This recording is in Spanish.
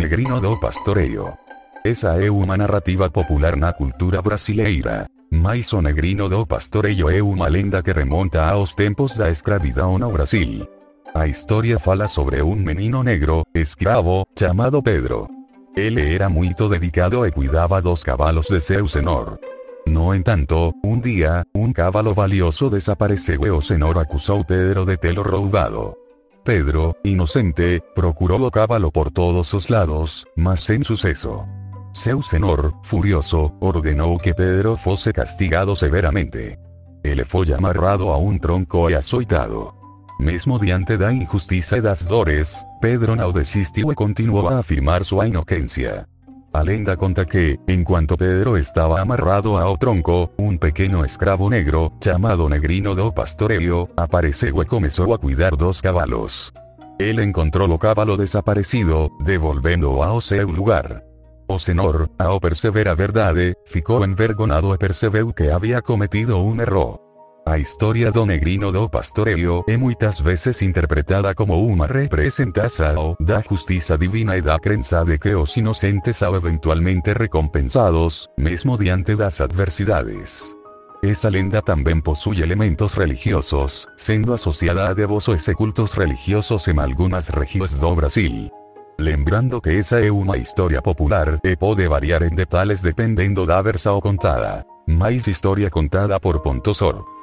negrino do pastoreio. Esa é uma narrativa popular na cultura brasileira. Mais negrino do pastoreio é uma lenda que remonta aos tempos da escravidão no Brasil. A historia fala sobre un menino negro, escravo, chamado Pedro. Ele era muito dedicado e cuidaba dos cavalos de seu senhor. No entanto, un día, un cavalo valioso desapareceu e o senhor acusou Pedro de telo roubado. Pedro, inocente, procuró o cavalo por todos os lados, mas sem suceso. Seu senhor, furioso, ordenou que Pedro fosse castigado severamente. Ele foi amarrado a un tronco e açoitado. Mesmo diante da injustiça e das dores, Pedro não desistiu e continuou a afirmar sua inocência. A lenda conta que, enquanto Pedro estava amarrado ao tronco, um pequeno escravo negro, chamado Negrino do Pastoreio, apareceu e começou a cuidar dos cavalos. Ele encontrou o cavalo desaparecido, devolvendo-o ao seu lugar. O senhor, ao perceber a verdade, ficou envergonado e percebeu que havia cometido um erro. A historia do negrino do pastoreio é muitas vezes interpretada como uma representação da justiça divina e da crença de que os inocentes são eventualmente recompensados, mesmo diante das adversidades. Esa lenda também possui elementos religiosos, sendo associada a devosos e cultos religiosos em algumas regiões do Brasil. Lembrando que esa é uma história popular e pode variar em detalhes dependendo da versão contada. Mais história contada por Pontosor.